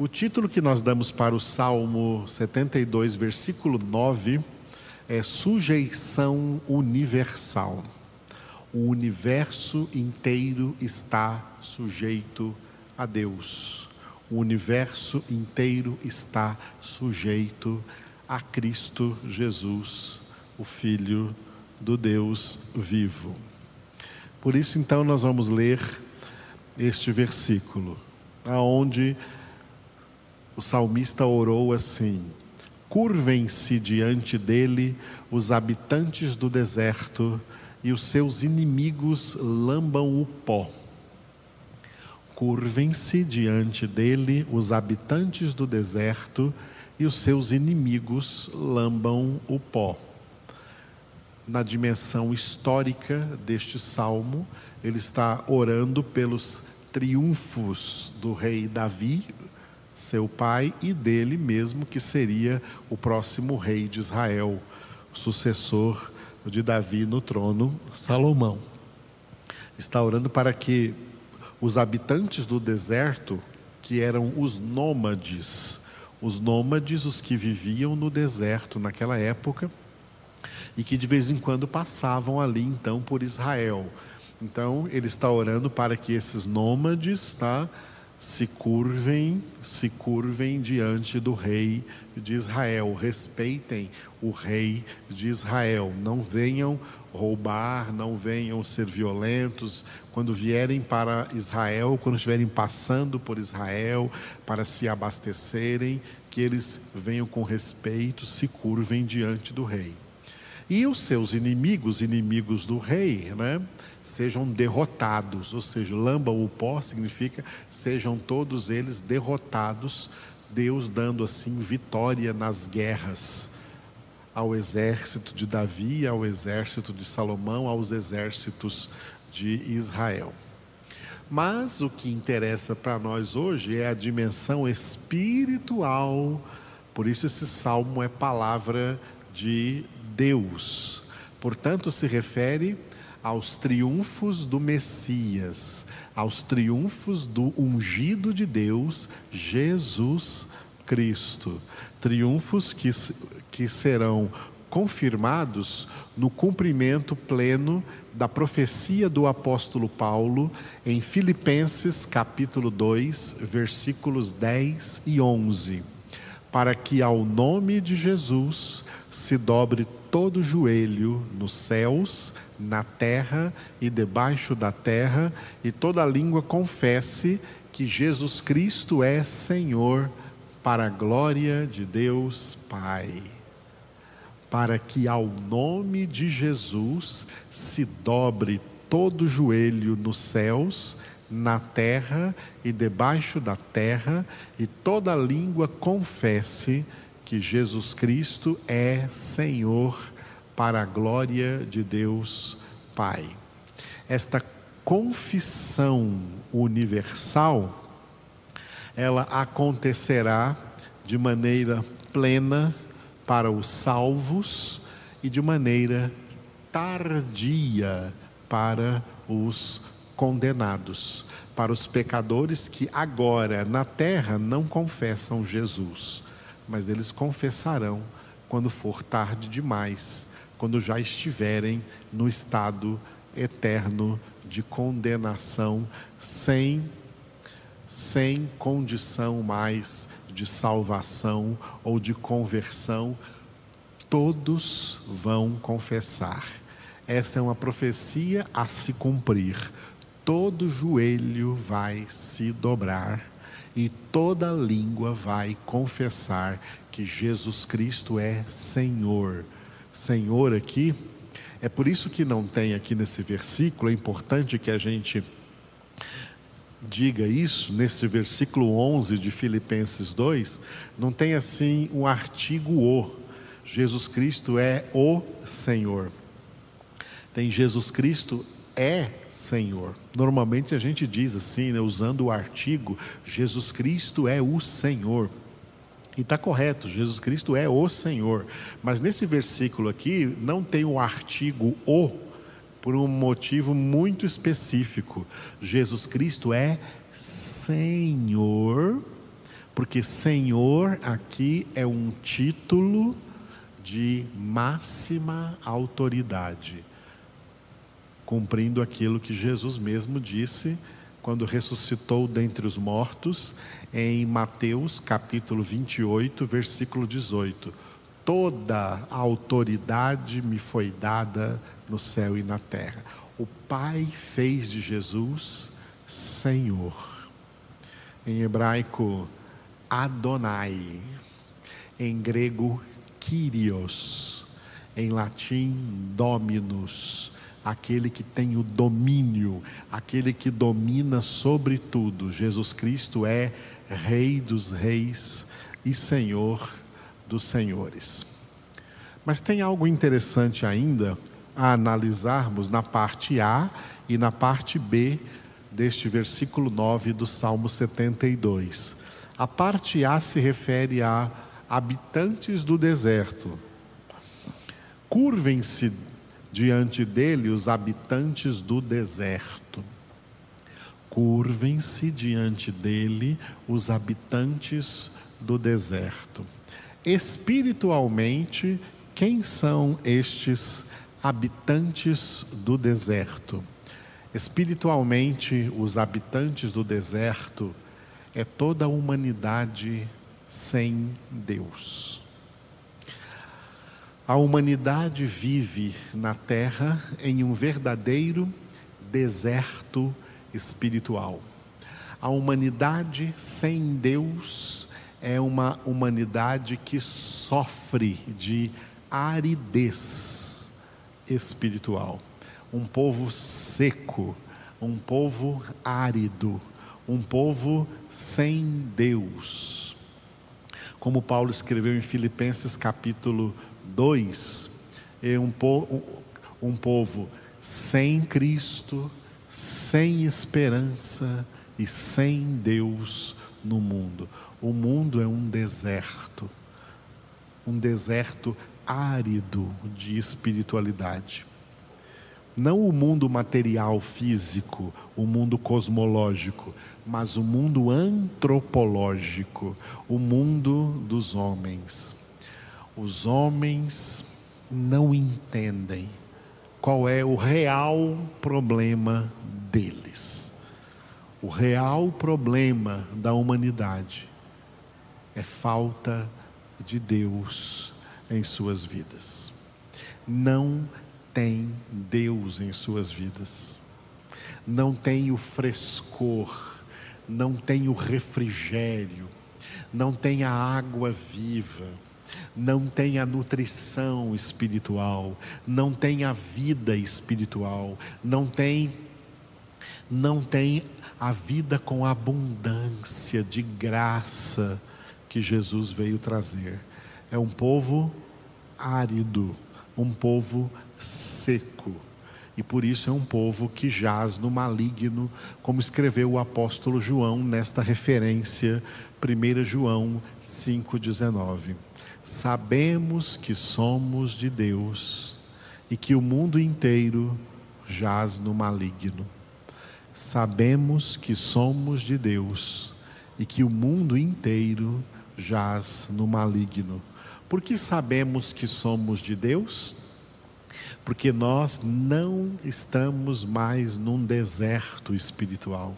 O título que nós damos para o Salmo 72, versículo 9, é Sujeição Universal. O universo inteiro está sujeito a Deus. O universo inteiro está sujeito a Cristo Jesus, o Filho do Deus vivo. Por isso, então, nós vamos ler este versículo, aonde o salmista orou assim: Curvem-se diante dele os habitantes do deserto e os seus inimigos lambam o pó. Curvem-se diante dele os habitantes do deserto e os seus inimigos lambam o pó. Na dimensão histórica deste salmo, ele está orando pelos triunfos do rei Davi, seu pai, e dele mesmo, que seria o próximo rei de Israel, sucessor de Davi no trono, Salomão. Está orando para que os habitantes do deserto, que eram os nômades, os nômades, os que viviam no deserto naquela época, e que de vez em quando passavam ali então por Israel. Então ele está orando para que esses nômades, tá, se curvem, se curvem diante do rei de Israel, respeitem o rei de Israel, não venham roubar, não venham ser violentos. Quando vierem para Israel, quando estiverem passando por Israel para se abastecerem, que eles venham com respeito, se curvem diante do rei. E os seus inimigos, inimigos do rei, né? sejam derrotados, ou seja, lamba o pó significa sejam todos eles derrotados, Deus dando assim vitória nas guerras ao exército de Davi, ao exército de Salomão, aos exércitos de Israel. Mas o que interessa para nós hoje é a dimensão espiritual, por isso esse salmo é palavra de Deus. Portanto, se refere aos triunfos do Messias, aos triunfos do ungido de Deus, Jesus Cristo. Triunfos que, que serão confirmados no cumprimento pleno da profecia do apóstolo Paulo em Filipenses capítulo 2, versículos 10 e 11, para que ao nome de Jesus se dobre todo joelho nos céus, na terra e debaixo da terra, e toda língua confesse que Jesus Cristo é Senhor, para a glória de Deus Pai. Para que ao nome de Jesus se dobre todo joelho nos céus, na terra e debaixo da terra, e toda língua confesse que Jesus Cristo é Senhor para a glória de Deus Pai. Esta confissão universal ela acontecerá de maneira plena para os salvos e de maneira tardia para os condenados, para os pecadores que agora na terra não confessam Jesus mas eles confessarão quando for tarde demais, quando já estiverem no estado eterno de condenação, sem, sem condição mais de salvação ou de conversão, todos vão confessar. Esta é uma profecia a se cumprir. Todo joelho vai se dobrar e toda língua vai confessar que Jesus Cristo é Senhor. Senhor aqui, é por isso que não tem aqui nesse versículo, é importante que a gente diga isso, nesse versículo 11 de Filipenses 2, não tem assim um artigo o. Jesus Cristo é o Senhor. Tem Jesus Cristo é Senhor. Normalmente a gente diz assim, né, usando o artigo, Jesus Cristo é o Senhor. E está correto, Jesus Cristo é o Senhor. Mas nesse versículo aqui não tem o artigo o por um motivo muito específico. Jesus Cristo é Senhor porque Senhor aqui é um título de máxima autoridade, cumprindo aquilo que Jesus mesmo disse quando ressuscitou dentre os mortos, em Mateus capítulo 28, versículo 18: Toda a autoridade me foi dada no céu e na terra. O Pai fez de Jesus Senhor. Em hebraico, Adonai. Em grego, Kyrios. Em latim, Dominus. Aquele que tem o domínio, aquele que domina sobre tudo. Jesus Cristo é Rei dos Reis e Senhor dos Senhores. Mas tem algo interessante ainda a analisarmos na parte A e na parte B deste versículo 9 do Salmo 72. A parte A se refere a habitantes do deserto. Curvem-se diante dele os habitantes do deserto. Curvem-se diante dele os habitantes do deserto. Espiritualmente, quem são estes habitantes do deserto. Espiritualmente, os habitantes do deserto é toda a humanidade sem Deus. A humanidade vive na terra em um verdadeiro deserto espiritual. A humanidade sem Deus é uma humanidade que sofre de aridez espiritual. Um povo seco, um povo árido, um povo sem Deus. Como Paulo escreveu em Filipenses capítulo 2, é um, po um povo sem Cristo, sem esperança e sem Deus no mundo. O mundo é um deserto, um deserto árido de espiritualidade. Não o mundo material, físico, o mundo cosmológico, mas o mundo antropológico, o mundo dos homens. Os homens não entendem qual é o real problema deles. O real problema da humanidade é falta de Deus em suas vidas. Não tem Deus em suas vidas. Não tem o frescor, não tem o refrigério, não tem a água viva, não tem a nutrição espiritual, não tem a vida espiritual, não tem não tem a vida com abundância de graça que Jesus veio trazer. É um povo árido, um povo seco. E por isso é um povo que jaz no maligno, como escreveu o apóstolo João nesta referência, 1 João 5,19. Sabemos que somos de Deus e que o mundo inteiro jaz no maligno. Sabemos que somos de Deus e que o mundo inteiro jaz no maligno. Por que sabemos que somos de Deus? Porque nós não estamos mais num deserto espiritual.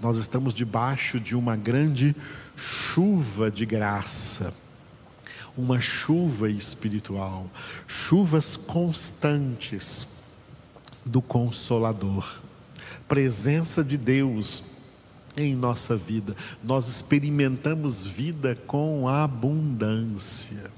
Nós estamos debaixo de uma grande chuva de graça, uma chuva espiritual, chuvas constantes do Consolador, presença de Deus em nossa vida. Nós experimentamos vida com abundância.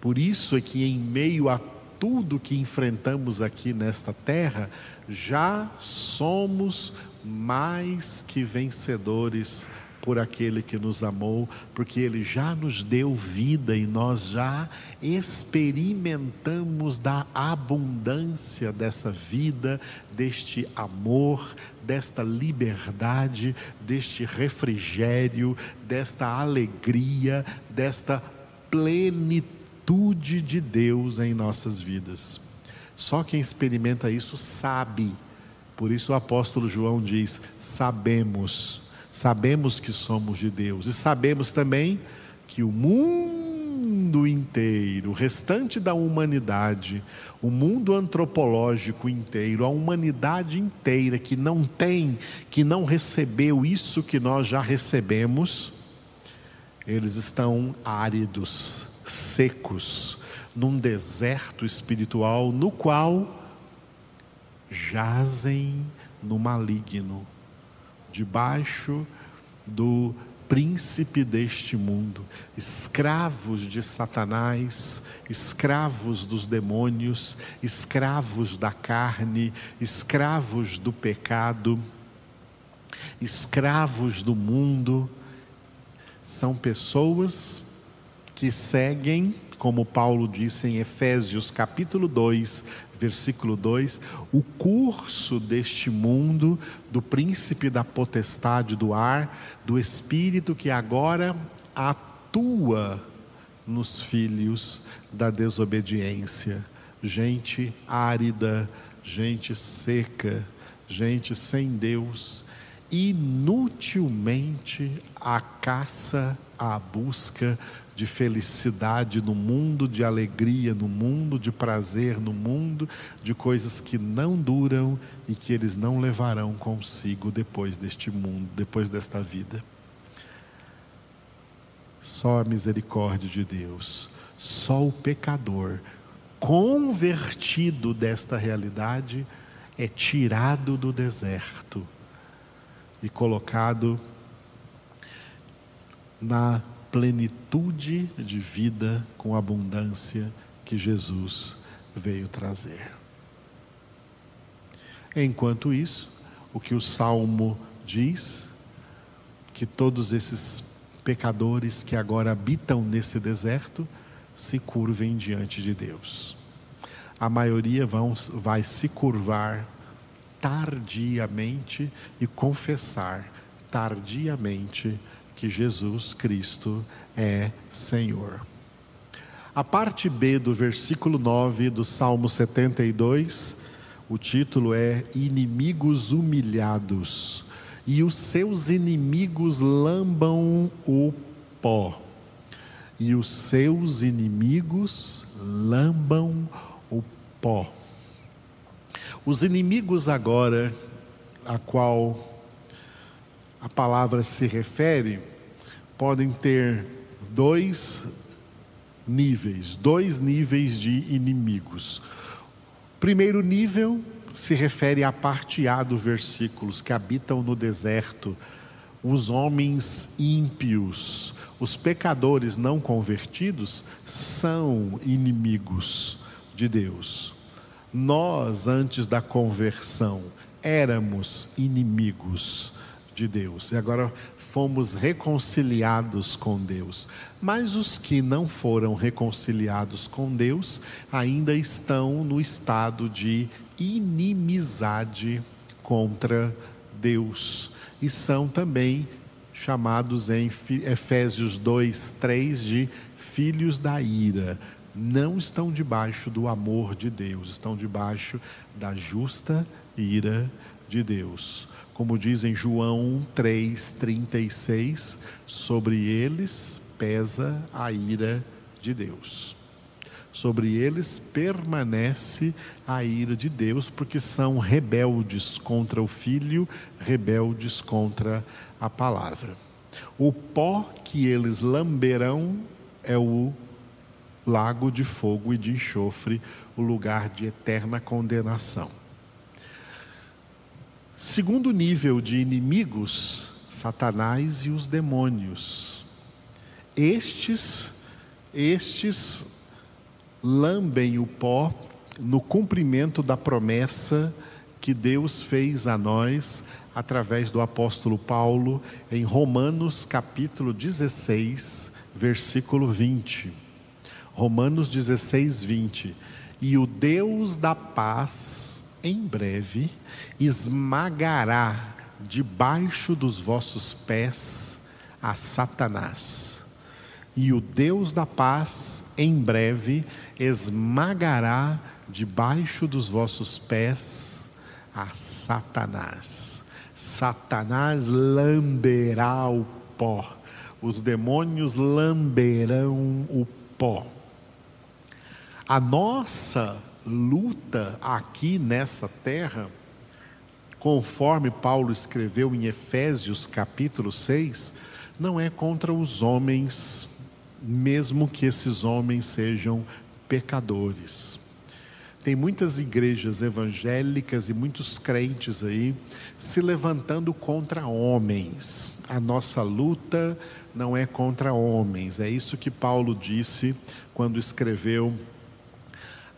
Por isso é que, em meio a tudo que enfrentamos aqui nesta terra, já somos mais que vencedores por aquele que nos amou, porque ele já nos deu vida e nós já experimentamos da abundância dessa vida, deste amor, desta liberdade, deste refrigério, desta alegria, desta plenitude de Deus em nossas vidas. Só quem experimenta isso sabe. Por isso o apóstolo João diz: sabemos Sabemos que somos de Deus e sabemos também que o mundo inteiro, o restante da humanidade, o mundo antropológico inteiro, a humanidade inteira que não tem, que não recebeu isso que nós já recebemos, eles estão áridos, secos, num deserto espiritual no qual jazem no maligno, debaixo do príncipe deste mundo, escravos de Satanás, escravos dos demônios, escravos da carne, escravos do pecado, escravos do mundo, são pessoas que seguem, como Paulo disse em Efésios capítulo 2, versículo 2, o curso deste mundo, do príncipe da potestade do ar, do espírito que agora atua nos filhos da desobediência. Gente árida, gente seca, gente sem Deus, inutilmente a caça, a busca de felicidade no mundo, de alegria no mundo, de prazer no mundo, de coisas que não duram e que eles não levarão consigo depois deste mundo, depois desta vida. Só a misericórdia de Deus, só o pecador convertido desta realidade é tirado do deserto e colocado na plenitude de vida com abundância que Jesus veio trazer. Enquanto isso, o que o salmo diz, que todos esses pecadores que agora habitam nesse deserto se curvem diante de Deus. A maioria vão, vai se curvar tardiamente e confessar tardiamente que Jesus Cristo é Senhor. A parte B do versículo 9 do Salmo 72, o título é Inimigos humilhados, e os seus inimigos lambam o pó. E os seus inimigos lambam o pó. Os inimigos agora a qual a palavra se refere podem ter dois níveis, dois níveis de inimigos. Primeiro nível se refere à parte A do versículos que habitam no deserto, os homens ímpios, os pecadores não convertidos são inimigos de Deus. Nós, antes da conversão, éramos inimigos de Deus. E agora fomos reconciliados com Deus. Mas os que não foram reconciliados com Deus ainda estão no estado de inimizade contra Deus. E são também chamados em Efésios 2, 3 de filhos da ira. Não estão debaixo do amor de Deus, estão debaixo da justa ira de Deus como diz em João 3,36, sobre eles pesa a ira de Deus. Sobre eles permanece a ira de Deus, porque são rebeldes contra o Filho, rebeldes contra a palavra. O pó que eles lamberão é o lago de fogo e de enxofre, o lugar de eterna condenação. Segundo nível de inimigos, Satanás e os demônios. Estes, estes lambem o pó no cumprimento da promessa que Deus fez a nós através do apóstolo Paulo em Romanos capítulo 16, versículo 20. Romanos 16, 20. E o Deus da paz em breve esmagará debaixo dos vossos pés a Satanás. E o Deus da paz, em breve, esmagará debaixo dos vossos pés a Satanás. Satanás lamberá o pó, os demônios lamberão o pó. A nossa luta aqui nessa terra, conforme Paulo escreveu em Efésios capítulo 6, não é contra os homens, mesmo que esses homens sejam pecadores. Tem muitas igrejas evangélicas e muitos crentes aí se levantando contra homens. A nossa luta não é contra homens, é isso que Paulo disse quando escreveu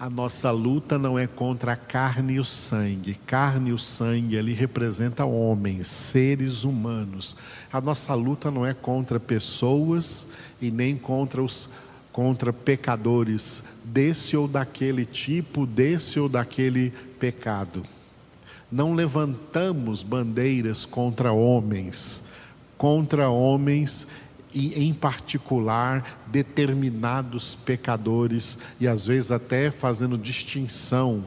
a nossa luta não é contra a carne e o sangue. Carne e o sangue ali representa homens, seres humanos. A nossa luta não é contra pessoas e nem contra os contra pecadores desse ou daquele tipo, desse ou daquele pecado. Não levantamos bandeiras contra homens, contra homens e, em particular, determinados pecadores, e às vezes até fazendo distinção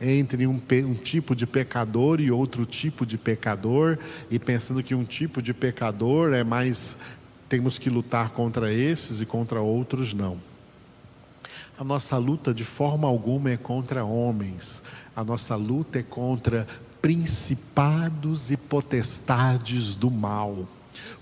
entre um, um, tipo de pecador e outro tipo de pecador, e pensando que um tipo de pecador é mais. temos que lutar contra esses e contra outros, não. A nossa luta de forma alguma é contra homens, a nossa luta é contra principados e potestades do mal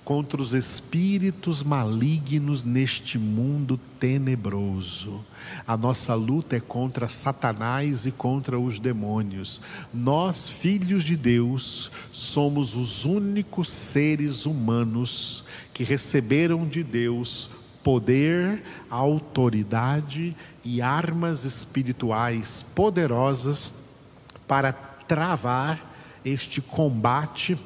contra os espíritos malignos neste mundo tenebroso. A nossa luta é contra Satanás e contra os demônios. Nós, filhos de Deus, somos os únicos seres humanos que receberam de Deus poder, autoridade e armas espirituais poderosas para travar este combate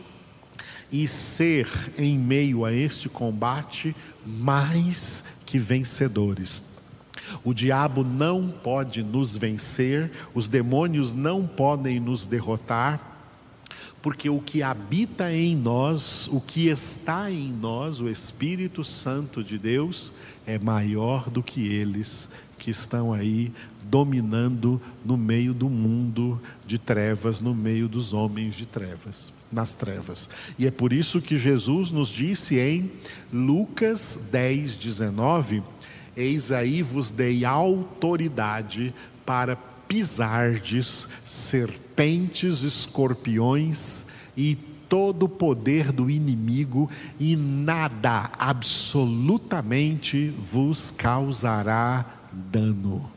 e ser, em meio a este combate, mais que vencedores. O diabo não pode nos vencer, os demônios não podem nos derrotar, porque o que habita em nós, o que está em nós, o Espírito Santo de Deus, é maior do que eles que estão aí dominando no meio do mundo de trevas, no meio dos homens de trevas nas trevas. E é por isso que Jesus nos disse em Lucas 10, 19: Eis aí vos dei autoridade para pisardes serpentes, escorpiões e todo o poder do inimigo, e nada, absolutamente, vos causará dano.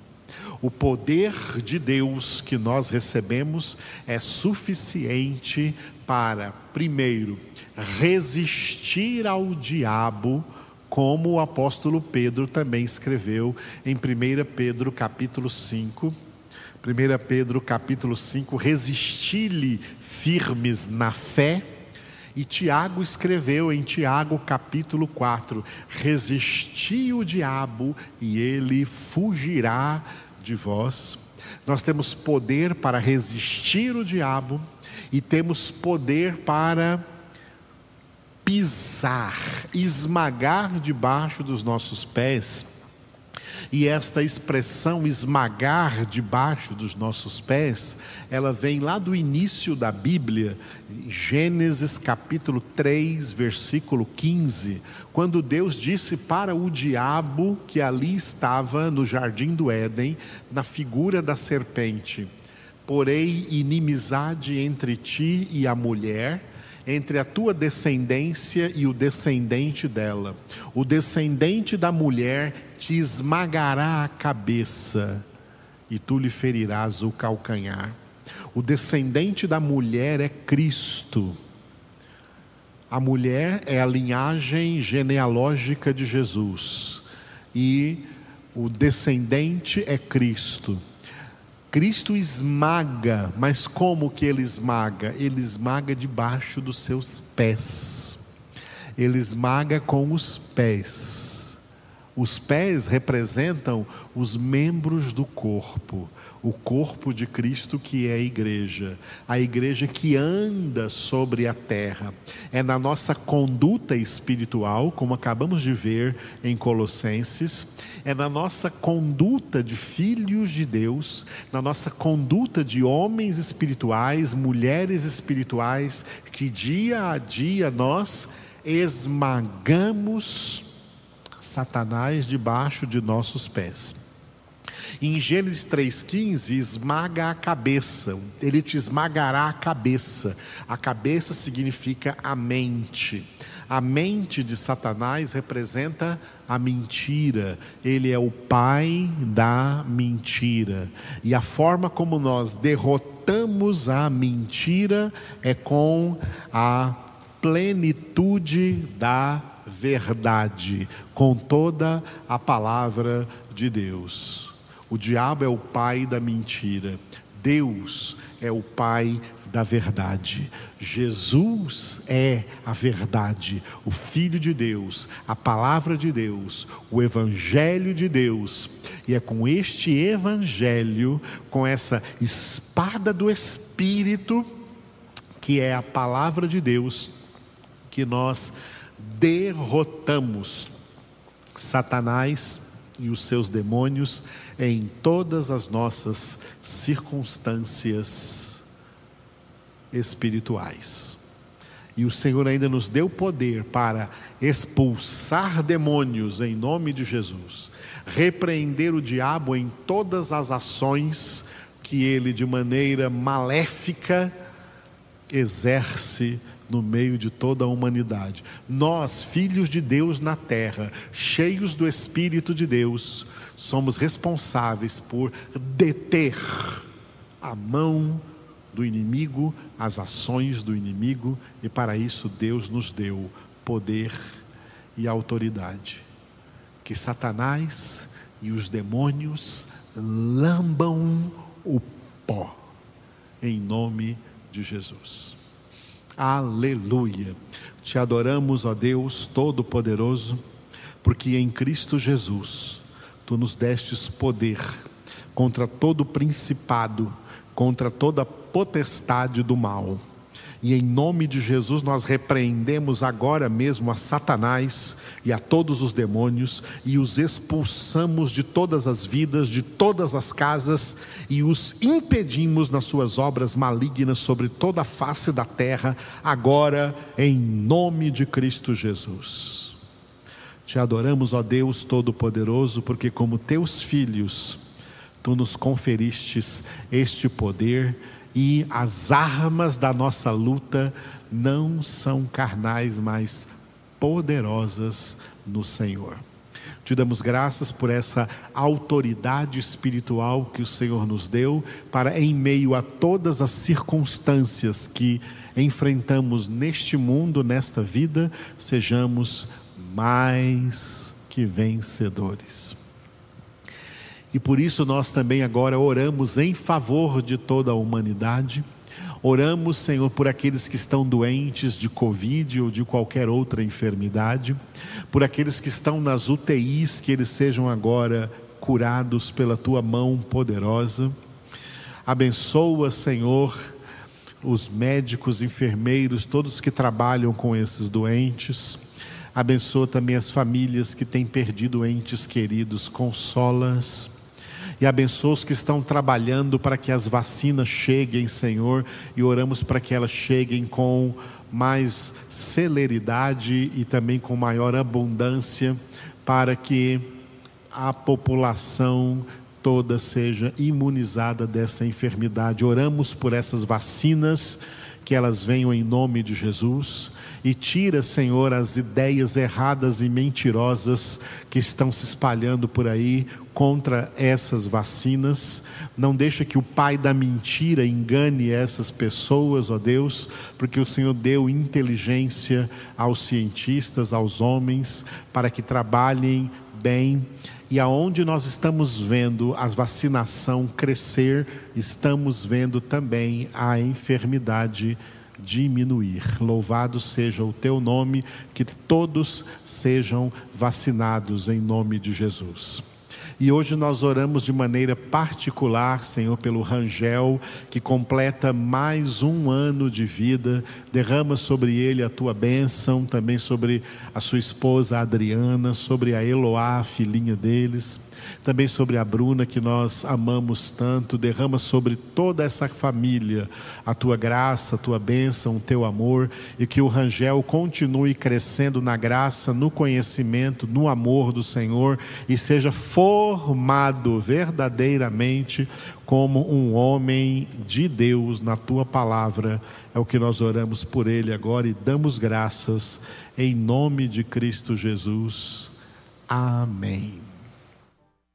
O poder de Deus que nós recebemos é suficiente para, primeiro, resistir ao diabo, como o apóstolo Pedro também escreveu em 1 Pedro capítulo 5. 1 Pedro capítulo 5, resisti-lhe firmes na fé. E Tiago escreveu em Tiago capítulo 4: resisti o diabo e ele fugirá de vós. Nós temos poder para resistir o diabo e temos poder para pisar, esmagar debaixo dos nossos pés e esta expressão esmagar debaixo dos nossos pés, ela vem lá do início da Bíblia, Gênesis capítulo 3, versículo 15, quando Deus disse para o diabo que ali estava no jardim do Éden, na figura da serpente: Porém, inimizade entre ti e a mulher, entre a tua descendência e o descendente dela. O descendente da mulher te esmagará a cabeça e tu lhe ferirás o calcanhar. O descendente da mulher é Cristo. A mulher é a linhagem genealógica de Jesus e o descendente é Cristo. Cristo esmaga, mas como que ele esmaga? Ele esmaga debaixo dos seus pés. Ele esmaga com os pés Os pés representam os membros do corpo, o corpo de Cristo que é a igreja, a igreja que anda sobre a terra. É na nossa conduta espiritual, como acabamos de ver em Colossenses, é na nossa conduta de filhos de Deus, na nossa conduta de homens espirituais, mulheres espirituais, que dia a dia nós esmagamos Satanás debaixo de nossos pés. Em Gênesis 3,15, esmaga a cabeça, ele te esmagará a cabeça. A cabeça significa a mente. A mente de Satanás representa a mentira, ele é o pai da mentira. E a forma como nós derrotamos a mentira é com a plenitude da verdade, com toda a palavra de Deus. O diabo é o pai da mentira, Deus é o pai da verdade. Jesus é a verdade, o Filho de Deus, a palavra de Deus, o Evangelho de Deus. E é com este Evangelho, com essa espada do Espírito, que é a palavra de Deus, que nós derrotamos Satanás e os seus demônios em todas as nossas circunstâncias espirituais. E o Senhor ainda nos deu poder para expulsar demônios em nome de Jesus, repreender o diabo em todas as ações que ele, de maneira maléfica, exerce no meio de toda a humanidade. Nós, filhos de Deus na terra, cheios do Espírito de Deus, somos responsáveis por deter a mão do inimigo, as ações do inimigo, e para isso Deus nos deu poder e autoridade. Que Satanás e os demônios lambam o pó, em nome de Jesus. Aleluia. Te adoramos, ó Deus Todo-Poderoso, porque em Cristo Jesus tu nos destes poder contra todo principado, contra toda potestade do mal e em nome de Jesus nós repreendemos agora mesmo a Satanás e a todos os demônios e os expulsamos de todas as vidas, de todas as casas e os impedimos nas suas obras malignas sobre toda a face da terra, agora em nome de Cristo Jesus. Te adoramos, ó Deus Todo-Poderoso, porque como teus filhos, tu nos conferistes este poder e as armas da nossa luta não são carnais, mas poderosas no Senhor. Te damos graças por essa autoridade espiritual que o Senhor nos deu para, em meio a todas as circunstâncias que enfrentamos neste mundo, nesta vida, sejamos mais que vencedores. E por isso nós também agora oramos em favor de toda a humanidade. Oramos, Senhor, por aqueles que estão doentes de Covid ou de qualquer outra enfermidade, por aqueles que estão nas UTIs, que eles sejam agora curados pela tua mão poderosa. Abençoa, Senhor, os médicos, enfermeiros, todos que trabalham com esses doentes. Abençoa também as famílias que têm perdido entes queridos, consolas e abençoa os que estão trabalhando para que as vacinas cheguem, Senhor, e oramos para que elas cheguem com mais celeridade e também com maior abundância, para que a população toda seja imunizada dessa enfermidade. Oramos por essas vacinas, que elas venham em nome de Jesus e tira, Senhor, as ideias erradas e mentirosas que estão se espalhando por aí contra essas vacinas. Não deixa que o pai da mentira engane essas pessoas, ó Deus, porque o Senhor deu inteligência aos cientistas, aos homens, para que trabalhem bem. E aonde nós estamos vendo a vacinação crescer, estamos vendo também a enfermidade diminuir. Louvado seja o teu nome, que todos sejam vacinados em nome de Jesus. E hoje nós oramos de maneira particular, Senhor, pelo Rangel, que completa mais um ano de vida. Derrama sobre ele a tua bênção, também sobre a sua esposa Adriana, sobre a Eloá, filhinha deles também sobre a Bruna, que nós amamos tanto. Derrama sobre toda essa família a tua graça, a tua bênção, o teu amor, e que o Rangel continue crescendo na graça, no conhecimento, no amor do Senhor e seja formado verdadeiramente como um homem de Deus na tua palavra. É o que nós oramos por ele agora e damos graças em nome de Cristo Jesus. Amém.